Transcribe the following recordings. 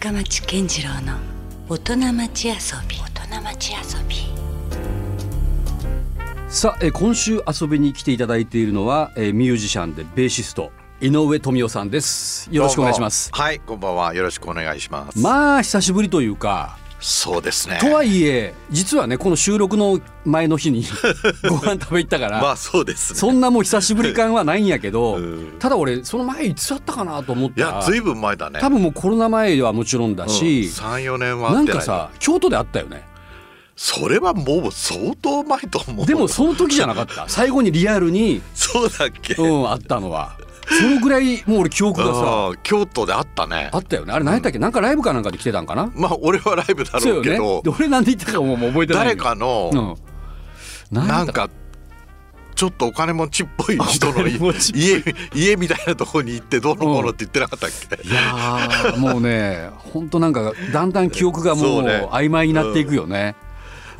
深町健次郎の大人町遊び。大人町遊び。さあ、えー今週遊びに来ていただいているのは、えーミュージシャンでベーシスト井上富夫さんです。よろしくお願いします。はいこんばんは。よろしくお願いします。まあ久しぶりというかそうですね。とはいえ実はねこの収録の前の日に ご飯食べ行ったから、まあそうですね。そんなもう久しぶり感はないんやけど、うん。ただ俺その前いつだったかなと思っいたらやずいぶん前だね。多分もうコロナ前はもちろんだし、34年はなんかさ京都であったよね。それはもう相当前と思う。でもその時じゃなかった。最後にリアルに、そうだっけ、うん、あったのはそのぐらいもう俺記憶がさ京都であったね。あったよね。あれ何やったっけ、なんかライブかなんかで来てたんかな？まあ俺はライブだろうけど、で俺なんで言ったかも覚えてない。誰かの、うん。なんかちょっとお金持ちっぽい人の家家みたいなところに行ってどうのこうのって言ってなかったっけ、いやーもうね本当なんかだんだん記憶がもそううね。曖昧になっていくよね。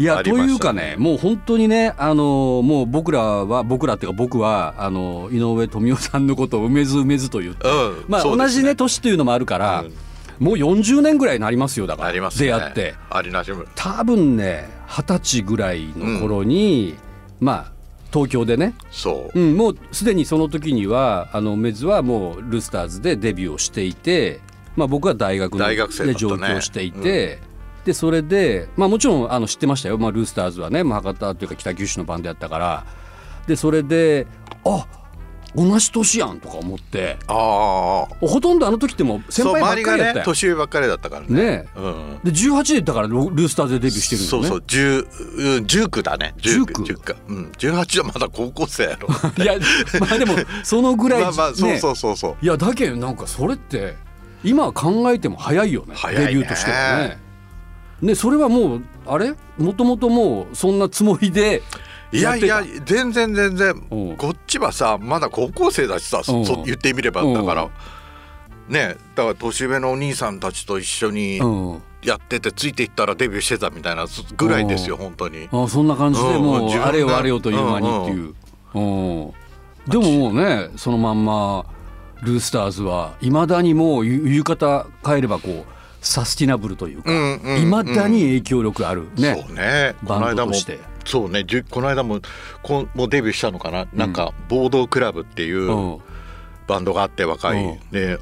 いや、というかねもう本当にねあのもう僕らは僕らっていうか僕はあの井上富夫さんのことを梅ず梅ずと言って、うんまあ、同そうですじね年というのもあるから、うん。もう40年ぐらいになりますよだから。ね。出会って。ありなじむ多分ね二十歳ぐらいの頃に、まあ東京でね。そう、うん、もうすでにその時にはあのメズはもうルスターズでデビューをしていて、まあ、僕は大学で上京していて、でそれで、まあ、もちろんあの知ってましたよ、まあ、ルースターズはね、まあ、博多というか北九州のバンドやったから。でそれであ同じ年やんとか思って。ああほとんどあの時ってもう先輩ばっかりやったよ。年上ばっかりだったからね。ねうんで18でだからルースターズでデビューしてるんだよね。そうそう10うん19だね。19 19かうん。18はまだ高校生やろ。いやまあでもそのぐらい、まあまあそうねそうそうそう。いやだけどなんかそれって今考えても早いよね。早いね。デビューとしてはね。ねそれはもうあれ？もともともうそんなつもりでいやいや全然全然。うん。こっちはさまだ高校生だしさうん。そ言ってみればうん。だから。ねだから年上のお兄さんたちと一緒にうん。やっててついていったらデビューしてたみたいなぐらいですよ本当に。あそんな感じでうん。もうあれよあれよという間にっていう、うんでももうねそのまんまルースターズはいまだにもう言う言い方変えればこうサスティナブルというかうんうんだに影響力あるね。そうね。このバンド間もとして。そうね。この間もこんもうデビューしたのかな、なんかボードクラブっていううん。バンドがあって若い、うん。で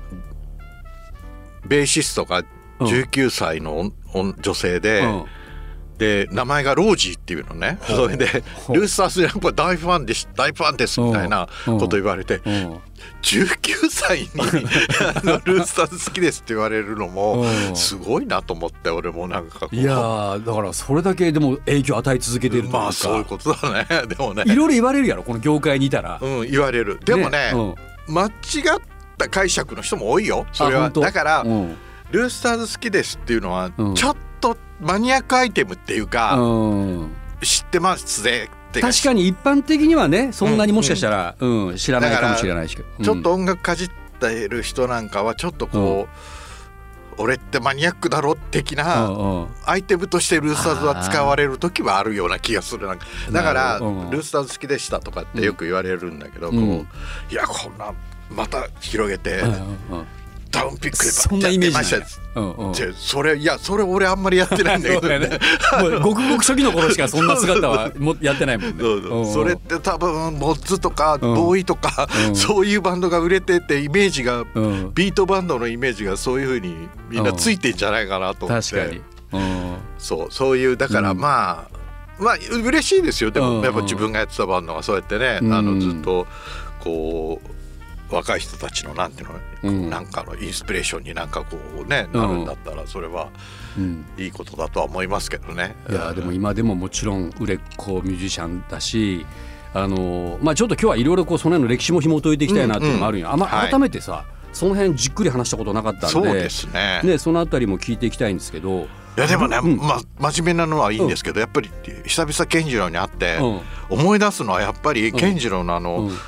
ベーシストが19歳の女性で、うんで名前がロージーっていうのね。それでルースターズやっぱ大ファンでし大ファンですみたいなこと言われてうん。19歳に あのルースターズ好きですって言われるのもうん。すごいなと思って俺もなんかいやーだからそれだけでも影響を与え続けてるというか、まあそういうことだね。でもね。いろいろ言われるやろこの業界にいたら。うん言われる。でもねうん。間違った解釈の人も多いよそれは。だからうん。ルースターズ好きですっていうのはうん。ちょっとマニアックアイテムっていうかうん。知ってますぜ確かに一般的にはねそんなにもしかしたら、うん。知らないかもしれないしけど。ちょっと音楽かじってる人なんかはちょっとこう、俺ってマニアックだろ的うんなうんうん。アイテムとしてルースターズは使われる時はあるような気がする。なんかだからルースターズ好きでしたとかってよく言われるんだけど、うん。こういやこんなまた広げて、うんうんダウンピックでそんなイメージうんうん。それいやそれ俺あんまりやってないんだけどね。もうごくごく初期の頃しかそんな姿はもやってないもんね。それって多分モッズとかうん。ボーイとか、うん。そういうバンドが売れててイメージが、うん。ビートバンドのイメージがそういうふうにみんなついてんじゃないかなと思って、確かに。うんそうそういうだからうん。まあ、まあ嬉しいですよ。でうんもやっぱ自分がやってたバンドがそうやってね、うん。あのずっとこう若い人たちのなんていうの、うん。なんかのインスピレーションになんかこうねうんなるんだったらそれはうん。いいことだとは思いますけどね。いやでも今でももちろん売れっ子ミュージシャンだしあのまあちょっと今日はいろいろこうその辺の歴史も紐解いていきたいなっていうのもあるんよ、あまはい。改めてさその辺じっくり話したことなかったんで。そうですね。ね、そのあたりも聞いていきたいんですけど。いやでもね、うん。まあ真面目なのはいいんですけど、やっぱり久々健次郎に会って、うん。思い出すのはやっぱりん。健次郎のあの、うん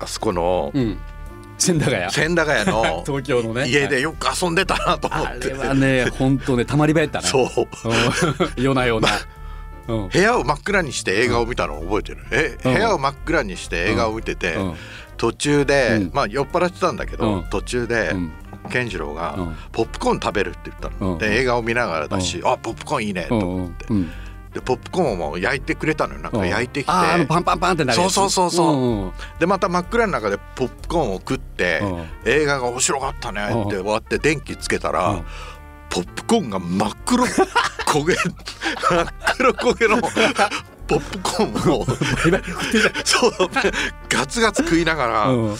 あそこのうん。千駄ヶ谷。千駄ヶ谷の 東京のね。家でよく遊んでたなと思あって、れはね本当ねたまり場やったねそう。うん。夜な夜な、うん。部屋を真っ暗にして映画を見たのを覚えてる、えうん。部屋を真っ暗にして映画を見てて、うん。途中で、うん。まあ酔っ払ってたんだけど、うん。途中で、うん。健次郎がうん「ポップコーン食べる」って言ったの、うん。で映画を見ながらだし「あポップコーンいいね」とうん思って、うんでポップコーンも焼いてくれたのよ。なんか焼いてきて、あーあのパンパンパンってなるそうそうそうそう。うんうんでまた真っ暗の中でポップコーンを食って、うん。映画が面白かったねって終わって電気つけたら、うん。ポップコーンが真っ黒焦げ真っ黒焦げのポップコーンを。そう。ガツガツ食いながらうん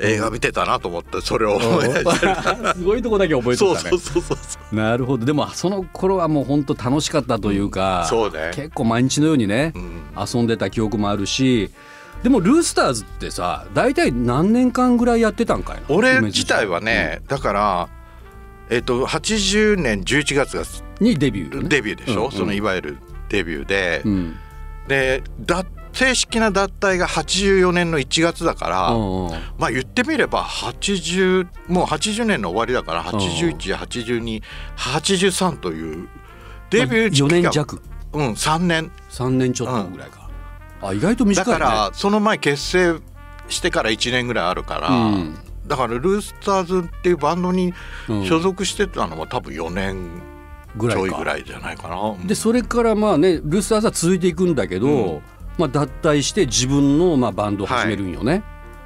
映画見てたなと思ってそれを思い出して すごいとこだけ覚えてたね。そうそうそうそうなるほど。でもその頃はもう本当楽しかったというか、そうね。結構毎日のようにね、うん。遊んでた記憶もあるしでもルースターズってさ大体何年間ぐらいやってたんかいな？俺自体はね、だからえっ、と80年11月がにデビューよね、デビューでしょ、うんうん。そのいわゆるデビューで、うん。でだ正式な脱退が84年の1月だから、うんうん。まあ言ってみれば80もう80年の終わりだから818283というデビュー時4期が年弱。うん3年。3年ちょっとぐらいか、あ意外と短いね。だからその前結成してから1年ぐらいあるから、うん。だからルースターズっていうバンドにうん。所属してたのは多分4年ちぐらいかょいぐらいじゃないかな。でそれからまあねルースターズは続いていくんだけど、うんまあ、脱退して自分のまあバンドを始めるんよね、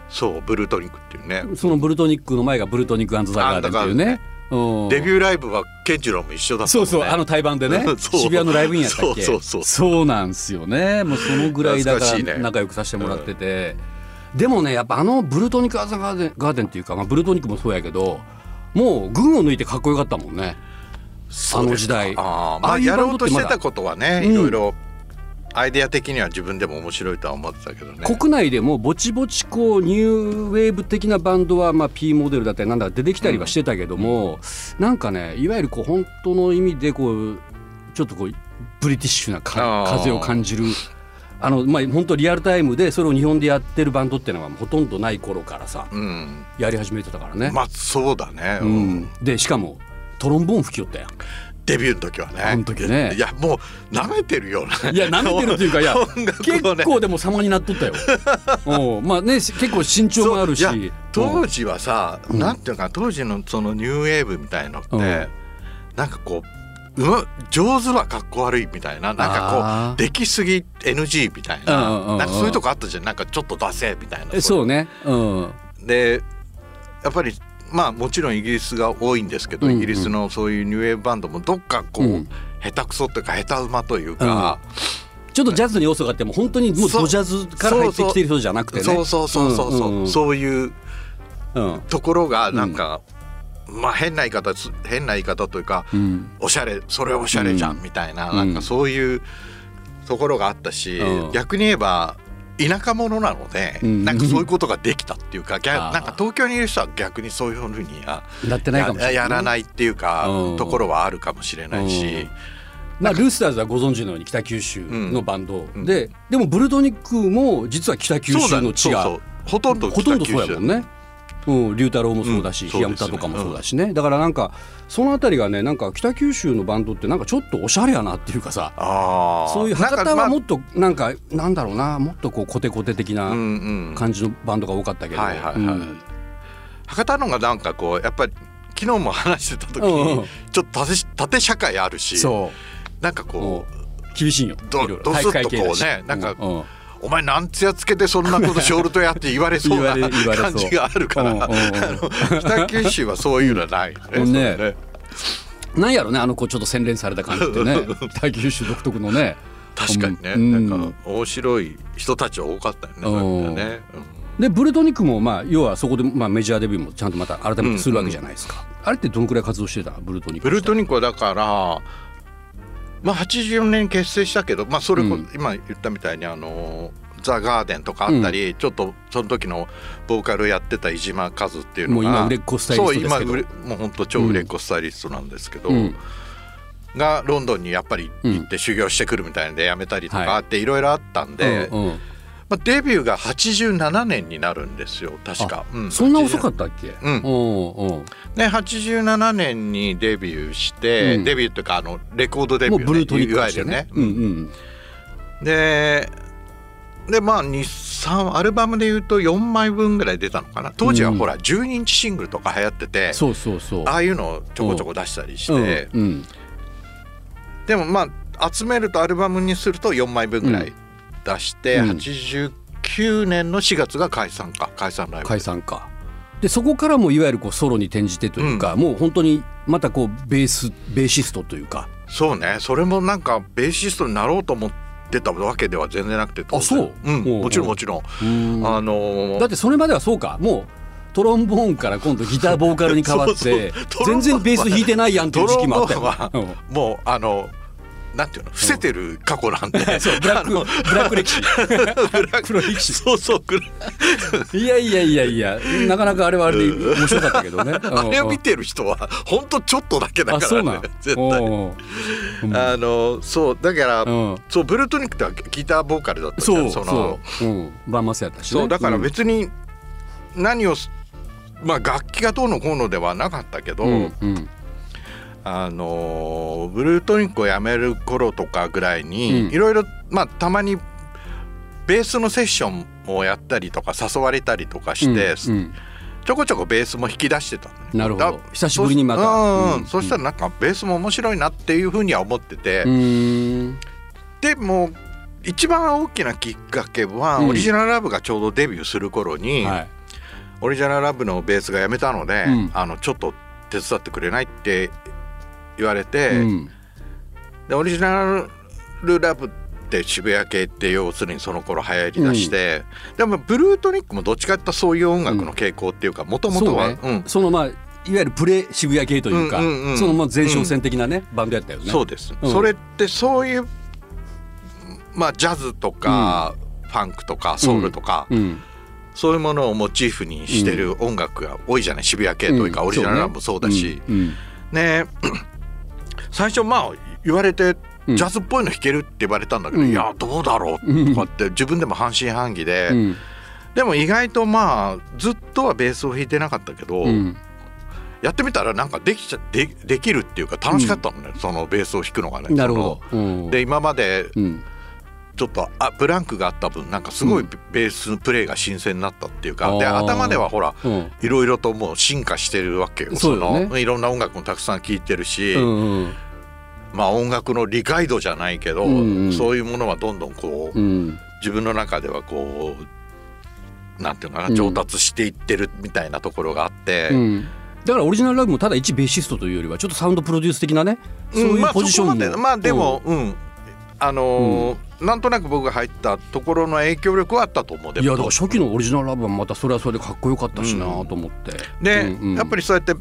そうブルートニックっていうね。そのブルトニックの前がブルトニックザ・ガーデンっていうね、うん。デビューライブはケンジローも一緒だったね。そうそうあの対バンでね。渋谷のライブインやったっけ？そうそうそうそう。なんですよね。もうそのぐらいだから仲良くさせてもらってて、でもねやっぱあのブルトニック・アザ・ガーデンガーデンっていうか、まあ、ブルトニックもそうやけどもう群を抜いてかっこよかったもんね。あの時代。あーまあああいうやろうとバンドってまだしてたことはねうん。いろいろアイデア的には自分でも面白いとは思ってたけどね。国内でもぼちぼちこうニューウェーブ的なバンドはまあ P モデルだったりなんだか出てきたりはしてたけども、なんかねいわゆるこう本当の意味でこうちょっとこうブリティッシュな風を感じる。あのまあ本当リアルタイムでそれを日本でやってるバンドっていうのはほとんどない頃からさうん。やり始めてたからね。まあそうだね、ううんん、でしかもトロンボーン吹きよったやん。デビューの時はね。あの時ね。いやもう舐めてるような。いや舐めてるっていうかいや結構でも様になっとったよ。うんまあね結構身長もあるし。当時はさ、うん。なんていうか当時のそのニューウェーブみたいのって、うん。なんかこううま上手はかっこ悪いみたいななんかこうできすぎ NG みたいな,、なんかそういうとこあったじゃん。なんかちょっと出せみたいな。えそうね。うん。でやっぱりまあもちろんイギリスが多いんですけど、うんうん。イギリスのそういうニューウェーブバンドもどっかこう、うん。下手くそっていうか下手馬というか、ちょっとジャズの要素があっても本当にもうドジャズから入ってきてる人じゃなくてね。そう。そうそうそうそう、んんん。そういううんところがなんか、まあ変な言い方す変な言い方というか、うん。おしゃれそれおしゃれじゃんみたいな、うん。なんかそういうところがあったし、うん。逆に言えば田舎者なので、うん。なんかそういうことができたっていうか、逆なんか東京にいる人は逆にそういうふうに。ややらないっていうか、うん。ところはあるかもしれないし、まあルースターズはご存知のように北九州のバンド。うん。で、でもブルトニックも実は北九州の地がほとんどほとんどそうやもんね。うん、龍太郎もそうだし、うやむたとかもそうだしね、だからなんかそのあたりがねなんか北九州のバンドってなんかちょっとおしゃれやなっていうかさそういう博多はもっとなんかなんだろうなもっとこうコテコテ的うんなうん感じのバンドが多かったけど、はいはいはいうん。博多のがなんかこうやっぱり昨日も話してた時うんうん。にちょっと縦縦社会あるしそなんかうこう厳しいよ。どどすっとこうねなんかうんうんお前なんつやつけてそんなことショールトやって言われそうな感じがあるから。北九州はそういうのはないよね。うんね。なんやろねあのこうちょっと洗練された感じってね。北九州独特のね。確かにね、うん。なんか面白い人たちは多かったよね。でブルトニックもまあ要はそこでまあメジャーデビューもちゃんとまた改めてするわけじゃないですか、あれってどのくらい活動してた？ブルトニックブルートニックはだから、まあ、84年結成したけど、まあ、それこ、うん。今言ったみたいにあのザ・ガーデンとかあったり、ちょっとその時のボーカルやってた井島和っていうのがもう今売れっ子スタイリストですけど。そう今もう本当超売れっ子スタイリストなんですけど、うん。がロンドンにやっぱり行って修行してくるみたいで辞めたりとかはあっていろいろあったんで、うんうんまあ、デビューが87年になるんですよ確か、うん。そんな遅かったっけ？うん。うんう。んで87年にデビューして、うん。デビューっていうかあのレコードデビュー、ね、ブルートニッいわゆるね。ね、うんうん。ででまあ23アルバムでいうと4枚分ぐらい出たのかな。当時はほら12インチシングルとか流行ってて、そうそうそう。ああいうのをちょこちょこ出したりして、でもまあ集めるとアルバムにすると4枚分ぐらい出して、うん。89年の4月が解散か。解散ライブ解散か。でそこからもいわゆるこうソロに転じてというか、もう本当にまたこうベースベーシストというか。そうね。それもなんかベーシストになろうと思ってたわけでは全然なくて当然。そうう。んもちろんもちろん。うん。あのー。だってそれまではそうか。もうトロンボーンから今度ギターボーカルに変わって 全然ベース弾いてないやんっていう時期もあったよもうあのなんていうの？伏せてる過去なんで、うん。そうブラックブラック歴史。ブラック黒歴史。そうそう。黒いやいやいやいや。なかなかあれはあれで面白かったけどね。あれを見てる人は本当ちょっとだけだからね。絶対あのそうだから、うん。そうブルートニックってはギターボーカルだったじゃそうんそのそう、うん、バンマスやったしね。そうだからに、別に何をすまあ楽器がどうのこうのではなかったけど、うんうんあのブルートニックをやめる頃とかぐらいにうん。いろいろまあたまにベースのセッションをやったりとか誘われたりとかして、うんうん。ちょこちょこベースも引き出してた。なるほど。だ久しぶりにまた。そうんうそしたらなんかベースも面白いなっていうふうには思ってて、でも一番大きなきっかけは、うん。オリジナルラブがちょうどデビューする頃に、はい。オリジナルラブのベースが辞めたので、うん。あのちょっと手伝ってくれないって言われて、うん。でオリジナルラブって渋谷系って要するにその頃流行りだして、でもブルートニックもどっちかってそういう音楽の傾向っていうかもともとはそのまあいわゆるプレ渋谷系というか、うんうんうんそのまあ前哨戦的なね、バンドやったよね。そうです、うん。それってそういうまあジャズとか、ファンクとかソウルとか、うん。そういうものをモチーフにしてる音楽が多いじゃない。渋谷系というか、うん。オリジナルラブもそうだし、うん。うん。ね 最初まあ言われてうん。ジャズっぽいの弾けるって言われたんだけど、うん。いやどうだろうとかって自分でも半信半疑で、うん。でも意外とまあずっとはベースを弾いてなかったけど、うん。やってみたらなんかできちゃでできるっていうか楽しかったのね、そのベースを弾くのがね。なるほど。で今までうんちょっとあブランクがあった分なんかすごいベースプレーが新鮮になったっていうか、であー。頭ではほらうん。いろいろともう進化してるわけよそうよね。のいろんな音楽もたくさん聴いてるし、うんうんまあ音楽の理解度じゃないけど、うんうん。そういうものはどんどんこう、うん。自分の中ではこうなんていうのかうなん。上達していってるみたいなところがあって、うん。だからオリジナルラブもただ一ベーシストというよりはちょっとサウンドプロデュース的なねそういうポジションも、までまあでもうん、あのーなんとなく僕が入ったところの影響力はあったと思う。でいやもだから初期のオリジナルラブはまたそれはそれでかっこよかったしなうん。と思って、で、うんうん。やっぱりそうやって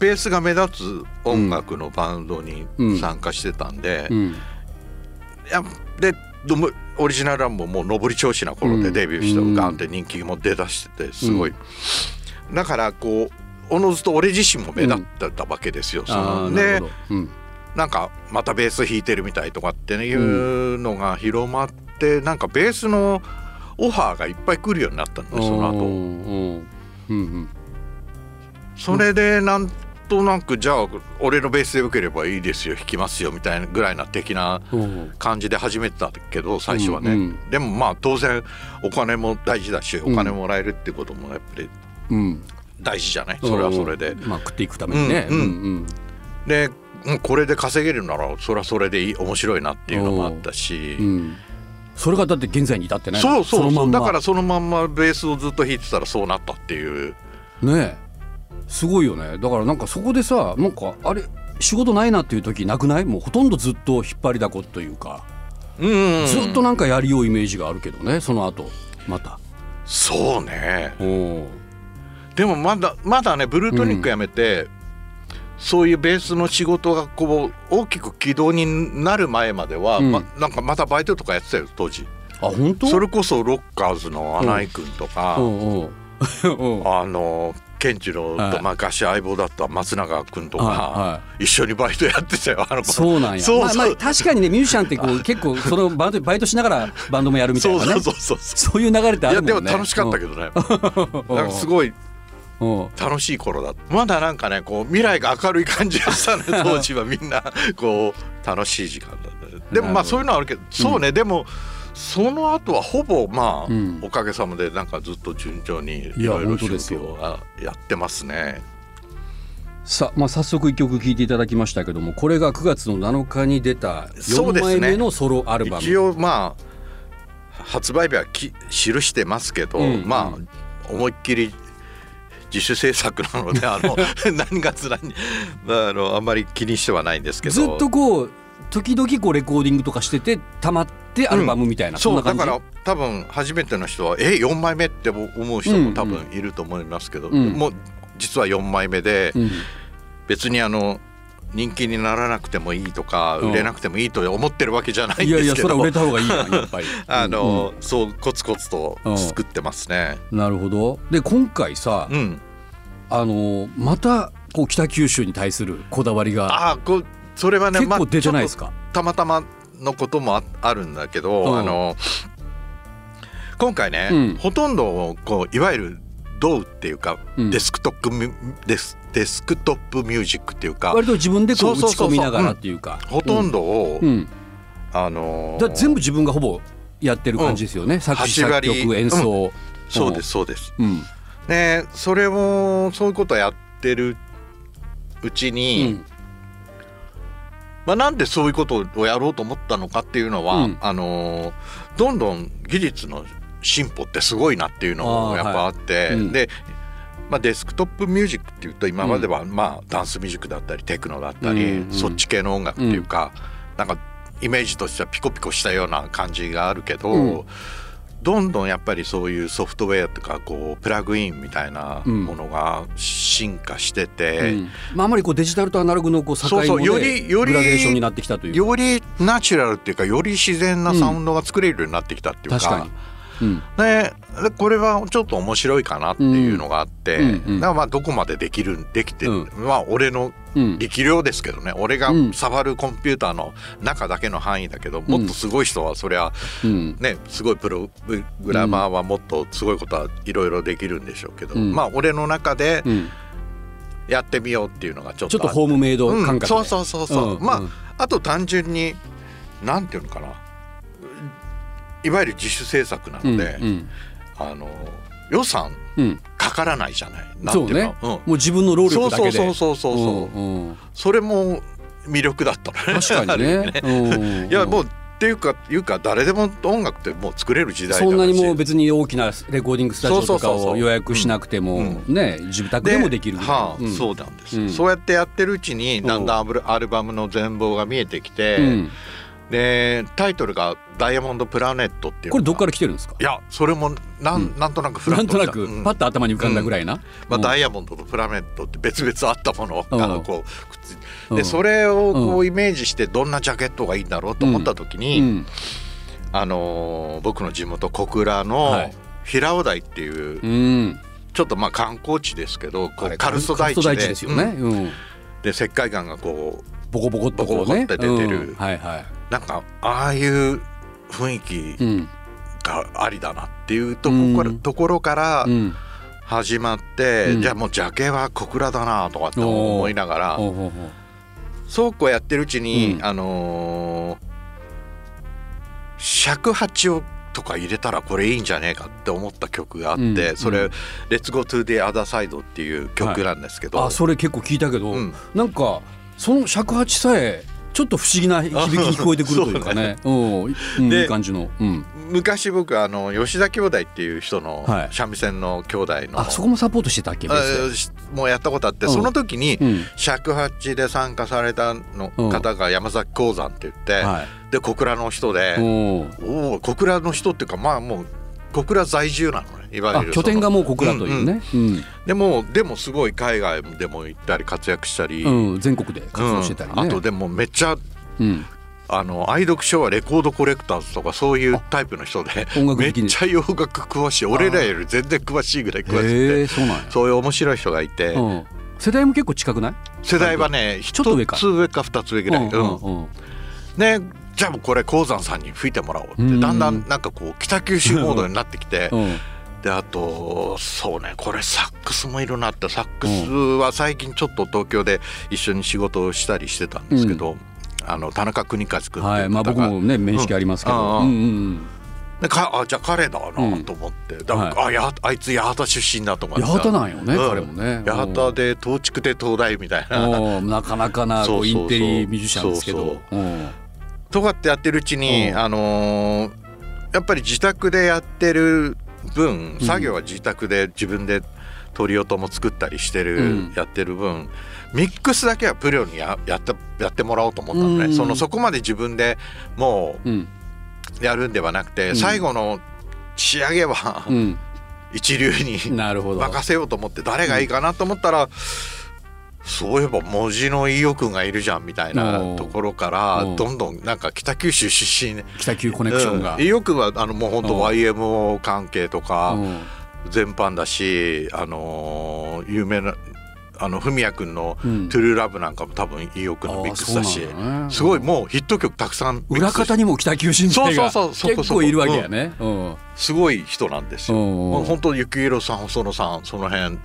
ベースが目立つ音楽のバンドにうん。参加してたんで、うん。いやでオリジナルラブももう上り調子な頃でデビューして、うん。ガンって人気も出だしててすごい、だからこうおのずと俺自身も目立ってたわけですよ。そあのであなるほど、うんなんかまたベース弾いてるみたいとかっていうのが広まって、なんかベースのオファーがいっぱい来るようになったのねその後。うん。うんうんそれでなんとなくじゃあ俺のベースでよければいいですよ弾きますよみたいなぐらいな的なうん感じで始めてたけど最初はね、うん。うんでもまあ当然お金も大事だしお金もらえるってこともやっぱりうん。大事じゃない？それはそれで。まあ食っていくためにね。うんうんうんこれで稼げるならそれはそれでいい面白いなっていうのもあったし。うん。うんそれがだって現在に至ってねそうそうそう。のまだからそのまんまベースをずっと弾いてたらそうなったっていう。ねえ。すごいよね。だからなんかそこでさなんかあれ仕事ないなっていう時なくない？もうほとんどずっと引っ張りだこというか、うん。ずっとなんかやりようイメージがあるけどねその後。また。そうね。でもまだまだねブルートニックやめて、そういうベースの仕事がこう大きく軌道になる前までは、うん。ま、なんかまたバイトとかやってたよ当時。あ本当？それこそロッカーズの穴井君とか、うん。うんうん。あのケンチロはい。と、まあ、合唱相棒だった松永君とか、はいは一緒にバイトやってたよあの子。そうなんや。そうそう。まあまあ、確かにねミュージシャンってこう 結構そのバンドバイトしながらバンドもやるみたいなね。そうそうそうそう。そういう流れってあいやるもんね。でも楽しかったけどね、どなんかすごいうん楽しい頃だまだなんかねこう未来が明るい感じがしたね当時はみんなこう楽しい時間だった。ねでもまあそういうのはあるけどそうね、でもその後はほぼまあ、うん。おかげさまでなんかずっと順調にいろいろ仕事をあやってますね。さあ、まあ、早速一曲聴いていただきましたけどもこれが9月の7日に出た4そうですね。枚目のソロアルバム、一応まあ発売日はき記してますけど、うん。まあ思いっきり自主制作なのであの 何月何日あのあんまり気にしてはないんですけど。ずっとこう時々こうレコーディングとかしててたまってアルバムみたいな、ん。な感じ？そうだから多分初めての人はえ4枚目って思う人も多分いると思いますけど、うん。もう実は4枚目で、うん。別にあの人気にならなくてもいいとかうん。売れなくてもいいと思ってるわけじゃないいやいやんですけど。それは売れた方がいいな やっぱり。あの、そうコツコツとうん作ってますね。うん。なるほど。で今回さ、うん、あのまたこう北九州に対するこだわりがあこそれはね結構出てないですか、か、たまたまのこともああるんだけど、うん。あの今回ね、うん。ほとんどこういわゆるドウっていうか、うん。デスクトップデスデスクトップミュージックっていうか割と自分でこう打ち込みながらっていうか。ほとんどを、うん、うん。あのだから全部自分がほぼやってる感じですよね、作詞作8割曲演奏、そうですそうです。うん。ねそれをそういうことやってるうちうに、ん。まあ、なんでそういうことをやろうと思ったのかっていうのは、うん。あのどんどん技術の進歩ってすごいなっていうのもやっぱあって、はい。うん。で、まあ、デスクトップミュージックっていうと今までは、まあ、ダンスミュージックだったりテクノだったり、そっち系の音楽っていうか、なんかイメージとしてはピコピコしたような感じがあるけど、うん。どんどんやっぱりそういうソフトウェアとかこうプラグインみたいなものが進化してて。うん。まあ、あまりこうデジタルとアナログのこう境も、ね、そうそうよりよりグラデーションになってきたというよりナチュラルっていうかより自然なサウンドが作れるようになってきたっていうか,、確かに、うん。ね、でこれはちょっと面白いかなっていうのがあって、うん。うん。うん。だからまあどこまでできるできて、うん。まあ俺のうん。力量ですけどね。俺がうん。触るコンピューターの中だけの範囲だけど、もっとすごい人はそりゃうん。ねすごいプログラマーはもっとすごいことはいろいろできるんでしょうけど、うん。まあ俺の中でうん。やってみようっていうのがちょっとホームメイド感覚で、そうそうそうそう、まあ、うん。うんあと単純になんていうのかないわゆる自主制作なので、うんあの予算うん。うんかからないじゃない？なんそうていうの？ね、うん。もう自分の労力だけで。そうそうそうそうそう、う。んうん。それも魅力だったの。ね確かにね。ある意味うんいやもうっていうかいうか誰でも音楽ってもう作れる時代そんなにもう別に大きなレコーディングスタジオとかを予約しなくてもうん。ね自宅でもできる。みたいなはあうん。そうなんです、うん。そうやってやってるうちにだんだんアルアルバムの全貌が見えてきて、うんでタイトルが「ダイヤモンド・プラネット」っていうこれどっから来てるんですか？いやそれもなん,、うん。なんとなくフラなん。となッとしたうん。くパッと頭に浮かんだぐらいな、まあ、うん。ダイヤモンドとプラネットって別々あったものがうん。こうくっついてうん。でそれをこううイメージしてどんなジャケットがいいんだろうと思った時に、うん。あのー僕の地元小倉はのい。平尾台っていううん。ちょっとまあ観光地ですけどこうカルスト大地でね、で石灰岩がこうボコボコっとこうボコボコねって出てる。うん。はいはいなんかああいう雰囲気うん。がありだなっていうとこから,、うん。ところからうん。始まって、うん。じゃあもうジャケは小倉だなとかって思いながらそう。こうやってるうちに、うん。あのー尺八をとか入れたらこれいいんじゃねえかって思った曲があって、うん。そ Go to the Other Side」っていう曲なんですけど、あそれ結構聞いたけど、うん。なんかその尺八さえちょっと不思議な 響きに聞こえてくるというかね。うんうん。でいい感じの、うん、昔僕あの吉田兄弟っていう人のはい。三味線の兄弟の、あそこもサポートしてたっけ？もうやったことあって、うん。その時にうん。尺八で参加されたのうん。方が山崎鉱山って言って、はい。で小倉の人で、おおお小倉の人っていうかまあもう小倉在住なのねいわゆるあ拠点がもう小倉というね、うんでもでもすごい海外でも行ったり活躍したり、うん全国で活動してたりね、うん。あとでもめっちゃうん。あの愛読書はレコードコレクターズとかそういうタイプの人でめっちゃ洋楽詳しい。俺らより全然詳しいぐらい詳しくへてえそうなんや、そういう面白い人がいて、うん、世代も結構近くない？世代はね一つ上か二つ上ぐらい、うんうんうん。うん。ねじゃあもうこれ鉱山さんに吹いてもらおうってうん。だんだんなんかこう北九州モードになってきてうん。であとそうねこれサックスもいるなってサックスは最近ちょっと東京で一緒に仕事をしたりしてたんですけど、あの田中邦和君っていう方が、はいまあ僕もね面識ありますけど、うんうんうん。でかあじゃあ彼だなと思って、だから、はあやあいつ八幡出身だと思って八幡なんよね、うん彼もね。八幡で東筑で東大みたいな。うん。なかなかなこうそうそうそう。インテリミュージシャンですけど。そう。うんとかってやってるうちに、うん。あのーやっぱり自宅でやってる分うん。作業は自宅で自分で鳥音も作ったりしてる、うん。やってる分ミックスだけはプロにややってやってもらおうと思ったのね、うん。そのそこまで自分でもうやるんではなくて、うん。最後の仕上げはうん。一流に任せようと思って誰がいいかなと思ったら、そういえば文字の飯尾くんがいるじゃんみたいなところからうんどんどんなんか北九州出身。北九コネクションが、うん、飯尾はあのもう本当うん YMO 関係とかうん全般だし、あのー有名なあの文也くんのうん「トゥルーラブ」なんかも多分飯尾くんのミックスだしすごいもうヒット曲たくさん裏方にも北九人材がそうそうそう結構いるわけやね。うん。すごい人なんですよ。うん本当幸宏さん細野さんその辺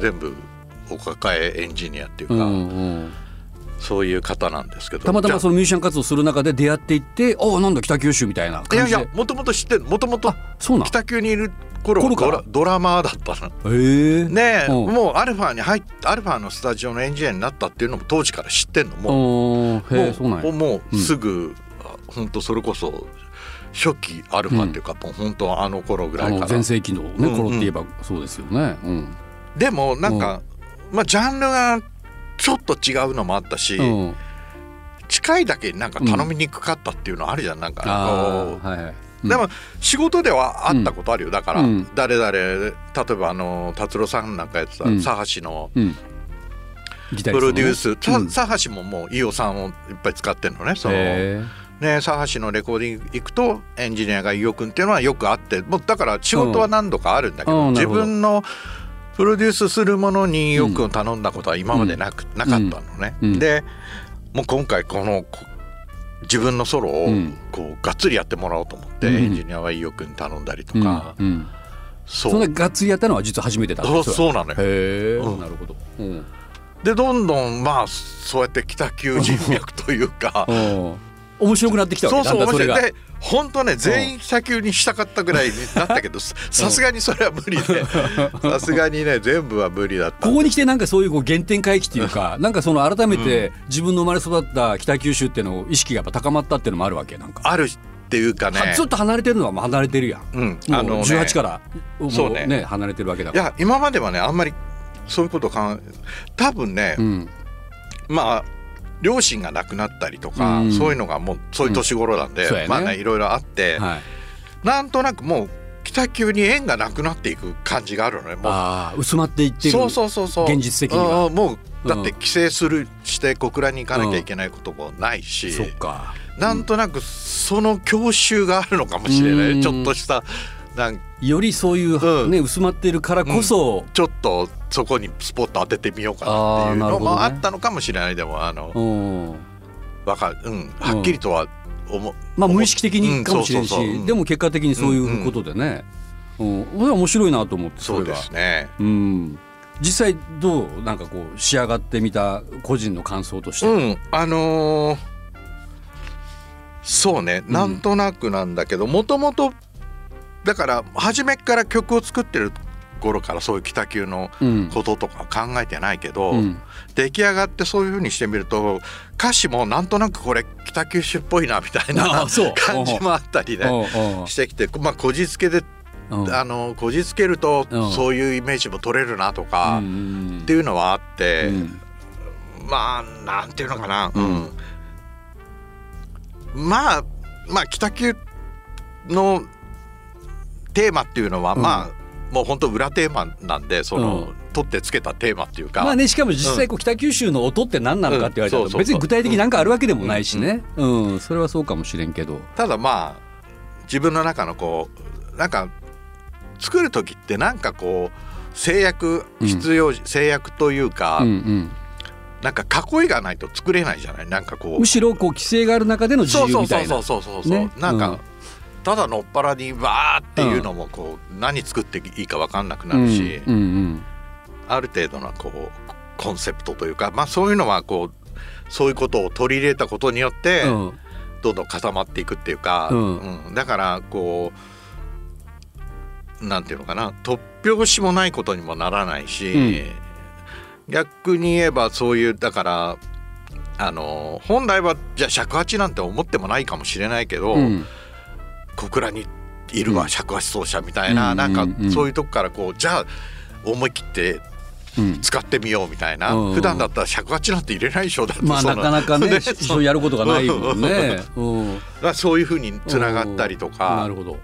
全部お抱えエンジニアっていうか、うんうん。そういう方なんですけど。たまたまそののミュージシャン活動する中で出会っていってああなんだ北九州みたいないや感じで。いやもともと知ってるもともと北九にいる頃は頃から？ドラマーだったの。へえねえ、うん。もうアルファに入っアルファのスタジオのエンジニアになったっていうのも当時から知ってんの。もうもうもうすぐ、本当それこそ初期アルファっていうか、もう本当あの頃ぐらいから。全盛期のねうんうん。頃って言えばそうですよね。うん。でもなんか、まあジャンルがちょっと違うのもあったし、うん。近いだけになんか頼みにくかったっていうのあるじゃんなんかはいはい。でも仕事では会ったことあるよ、だから、うん。誰々例えばあの達郎さんなんかやってたうん。佐橋のプロデュース、佐橋ももう飯尾さんをいっぱい使ってるのねそのへね佐橋のレコーディング行くとエンジニアが飯尾君っていうのはよくあってもうだから仕事は何度かあるんだけど、自うん。あーなるほど。分のプロデュースするものに飯尾君を頼んだことは今までなく、なかったのね。うん。でもう今回このこ自分のソロをうん。こうがっつりやってもらおうと思って、うん。エンジニアは飯尾君に頼んだりとうん。か、うん。そそんながっつりやったのは実は初めてだったそうそうなのよ。へなるほど。うん。でどんどんまあそうやって北九人脈というかうん面白くなってきたわけそうそう面白い。で本当ね全員北九にしたかったぐらいになったけどささすがにそれは無理で。さすがにね全部は無理だった。ここに来てなんかそういうこう原点回帰っていうかなんかその改めて自分の生まれ育った北九州っていうの意識がやっぱ高まったっていうのもあるわけなんか、あるっていうかね。はずっと離れてるのはもう離れてるやん。うん。あのね。18からもそうね。ね離れてるわけだいから。や今まではねあんまりそういうこと考え多分ね、うん。まあ両親が亡くなったりとか、うん。そういうのがもうそういう年頃なんで、そうやね。まあねいろいろあって、はい。なんとなくもう北九に縁がなくなっていく感じがあるのねもう。ああ薄まっていってるそうそうそうそう。現実的には。うんもうだってうん帰省するして小倉に行かなきゃいけないこともないし、そっか。なんとなくその郷愁があるのかもしれない、うん。ちょっとしたなんよりそういう、うん。ね薄まってるからこそ、ちょっとそこにスポット当ててみようかなっていうのもあったのかもしれないでもあのうん。わかるうんはっきりとは思う。まあ無意識的にかもしれんし、でも結果的にそういうことでね、うんこれは面白いなと思ってそうですね。うん、実際どうなんかこう仕上がってみた個人の感想として、うんあのーそうね。うん。なんとなくなんだけどもともとだから初めから曲を作ってる頃からそういう北九のうんこととか考えてないけど、うん。出来上がってそういう風にしてみると歌詞もなんとなくこれ北九州っぽいなみたいな感じもあったりねしてきてまあこじつけでうん。あのこじつけるとうん。そういうイメージも取れるなとかうんっていうのはあって、うん。まあなんていうのかな、まあまあ北九のテーマっていうのは、うん。まあもう本当裏テーマなんでその、うん。取ってつけたテーマっていうか、まあねしかも実際こう北九州の音って何なのかって言われたらうん。そうそうそう。別に具体的に何かあるわけでもないしね、うんそれはそうかもしれんけど、ただまあ自分の中のこうなんか作る時ってなんかこう制約必要、制約というか、うんうん、なんか囲いがないと作れないじゃない？なんかこう。むしろこう規制がある中での自そうそう由みたいなそうそうそうそう、ね。なんか、うんただのっぱらにバーっていうのもこう、何作っていいか分かんなくなるし、うんうんある程度のこうコンセプトというかまあそういうのはこうそういうことを取り入れたことによって、うんどんどん固まっていくっていうか、うん。うんだからこなんていうのかな突拍子もないことにもならないし、逆に言えばそういうだからあの本来はじゃあ尺八なんて思ってもないかもしれないけど、うん小倉にいるわ尺八奏者みたいな、うんなんかうん。うんそういうとこからこうじゃあ思い切ってうん。使ってみようみたいな、うん。普段だったら尺八なんて入れないでしょだって。まあなかなかねそ 一緒にやることがないもんね。う。ん。そういうふうにつながったりとなかるほど。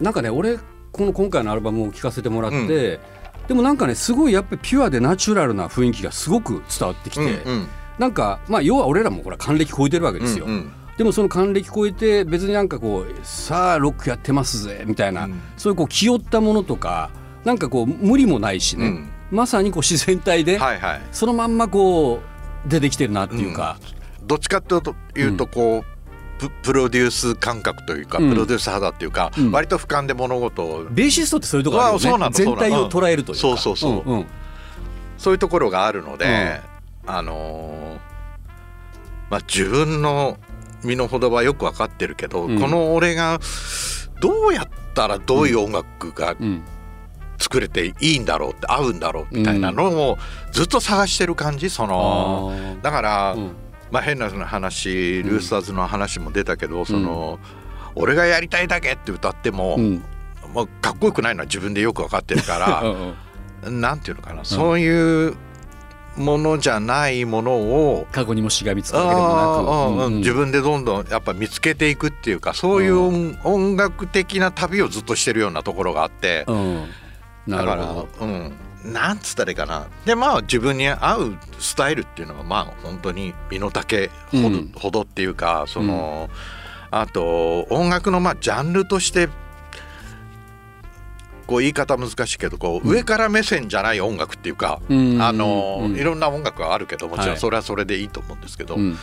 なんかね俺この今回のアルバムを聴かせてもらって、でもなんかねすごいやっぱりピュアでナチュラルな雰囲気がすごく伝わってきて、うんうん。なんかまあ要は俺らもほら還暦超えてるわけですよ、うんうんでもその還暦超えて別になんかこうさあロックやってますぜみたいな、うん。そういうこう気負ったものとかなんかこう無理もないしね、うん。まさにこう自然体で、はいはい。そのまんまこう出てきてるなっていうか、どっちかというとこう、ププロデュース感覚というか、うん。プロデュース肌っていうか、うん。割と俯瞰で物事を。ベーシストってそういうところあるよね。全体を捉えるというか、そうそうそう。うんうん。そういうところがあるので、あのーまあ自分の身の程はよく分かってるけど、うん。この俺がどうやったらどういう音楽がうん。作れていいんだろうって合うんだろうみたいなのをずっと探してる感じそのだから、うん。まあ変な話ルースターズの話も出たけど、その俺がやりたいだけって歌っても、うん。まあ、かっこよくないのは自分でよく分かってるか うらんうん。なんていうのかな、そういうものじゃないものを過去にもしがみつくわけであもなく、ーうん。自分でどんどんやっぱ見つけていくっていうかそういう音音楽的な旅をずっとしてるようなところがあって。うん、なだからうん。なんつったらいいかな。でまあ自分に合うスタイルっていうのはまあ本当に身の丈ほど,、うん。ほどっていうかその、あと音楽のまあジャンルとしてこう言い方難しいけどこう、上から目線じゃない音楽っていうか、うん。あのうん。いろんな音楽はあるけどもちろはい。んそれはそれでいいと思うんですけど、うん。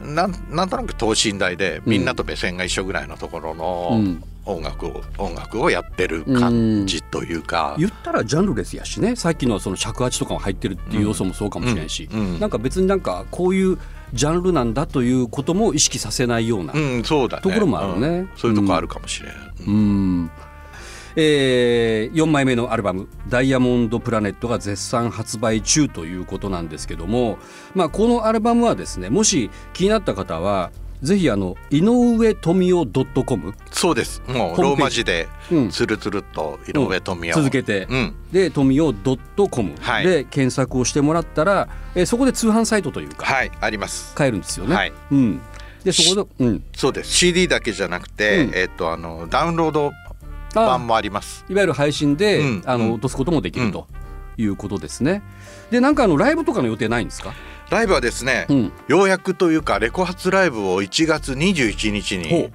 なんなんとなく等身大でみんなと目線が一緒ぐらいのところのうん。音楽を、音楽をやってる感じというか、言ったらジャンルレスやしね。さっきのその尺八とかも入ってるっていう要素もそうかもしれんし、うん。うん。なんか別になんかこういうジャンルなんだということも意識させないようなうんそうだね。ところもあるね。うん。そういうとこあるかもしれない、うんえー、4枚目のアルバム「ダイヤモンド・プラネット」が絶賛発売中ということなんですけども、まあ、このアルバムはですねもし気になった方はぜひあの井上富夫 .com、そうです。もうロホーマ字でうん。つるつるっと井上富夫、続けて、うん。で富夫 .com はい。で検索をしてもらったら、えーそこで通販サイトというかはいあります。買えるんですよね。はい。うん、でそこで、うん、そうです。CD だけじゃなくて、うん。えっ、とあのダウンロードあ版もあります。いわゆる配信で、うんあのうん。落とすこともできるということですね。でなんかあのライブとかの予定ないんですか？ライブはですね、うん。ようやくというかレコ発ライブを1月21日ほにう。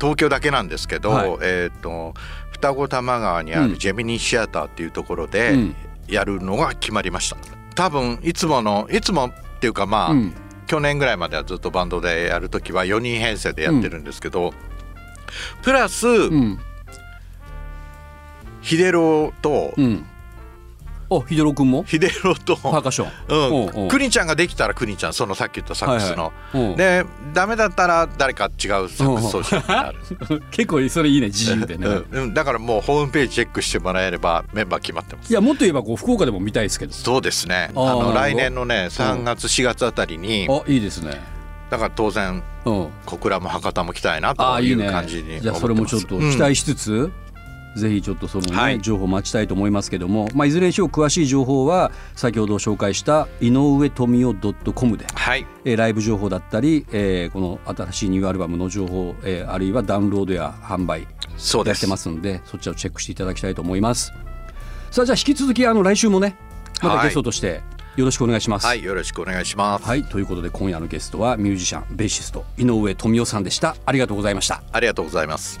東京だけなんですけど、はい。えっ、と双子玉川にあうん。るジェミニーシアターっていうところでうん。やるのが決まりました。多分いつものいつもっていうかまあ、うん。去年ぐらいまではずっとバンドでやる時は4人編成でやってるんですけど、プラス、うんヒデロと、うん。あヒデロ君も？ヒデロと、パーカッション。うん。おうおう。クニちゃんができたらクニちゃんそのさっき言ったサックスの、はいはい。う。んでダメだったら誰か違うサックス奏者になる、結構それいいね自由でね。うん。うん、だからもうホームページチェックしてもらえればメンバー決まってます。いやもっと言えばこう福岡でも見たいですけど。そうですね。あの来年のね3月4月あたりにあいいですね。だから当然うん。小倉も博多も来たいなあというね感じにじゃあそれもちょっと期待しつつ、ぜひちょっとそのね、はい。情報待ちたいと思いますけども、まあ、いずれにしろ詳しい情報は先ほど紹介した井上富夫 .com で、はい。えーライブ情報だったり、えーこの新しいニューアルバムの情報、えーあるいはダウンロードや販売そうです。やってますんでそちらをチェックしていただきたいと思います。さあじゃあ引き続きあの来週もねまたはい。ゲストとしてよろしくお願いします。はいよろしくお願いします、はい、ということで今夜のゲストはミュージシャンベーシスト井上富夫さんでした。ありがとうございました。ありがとうございます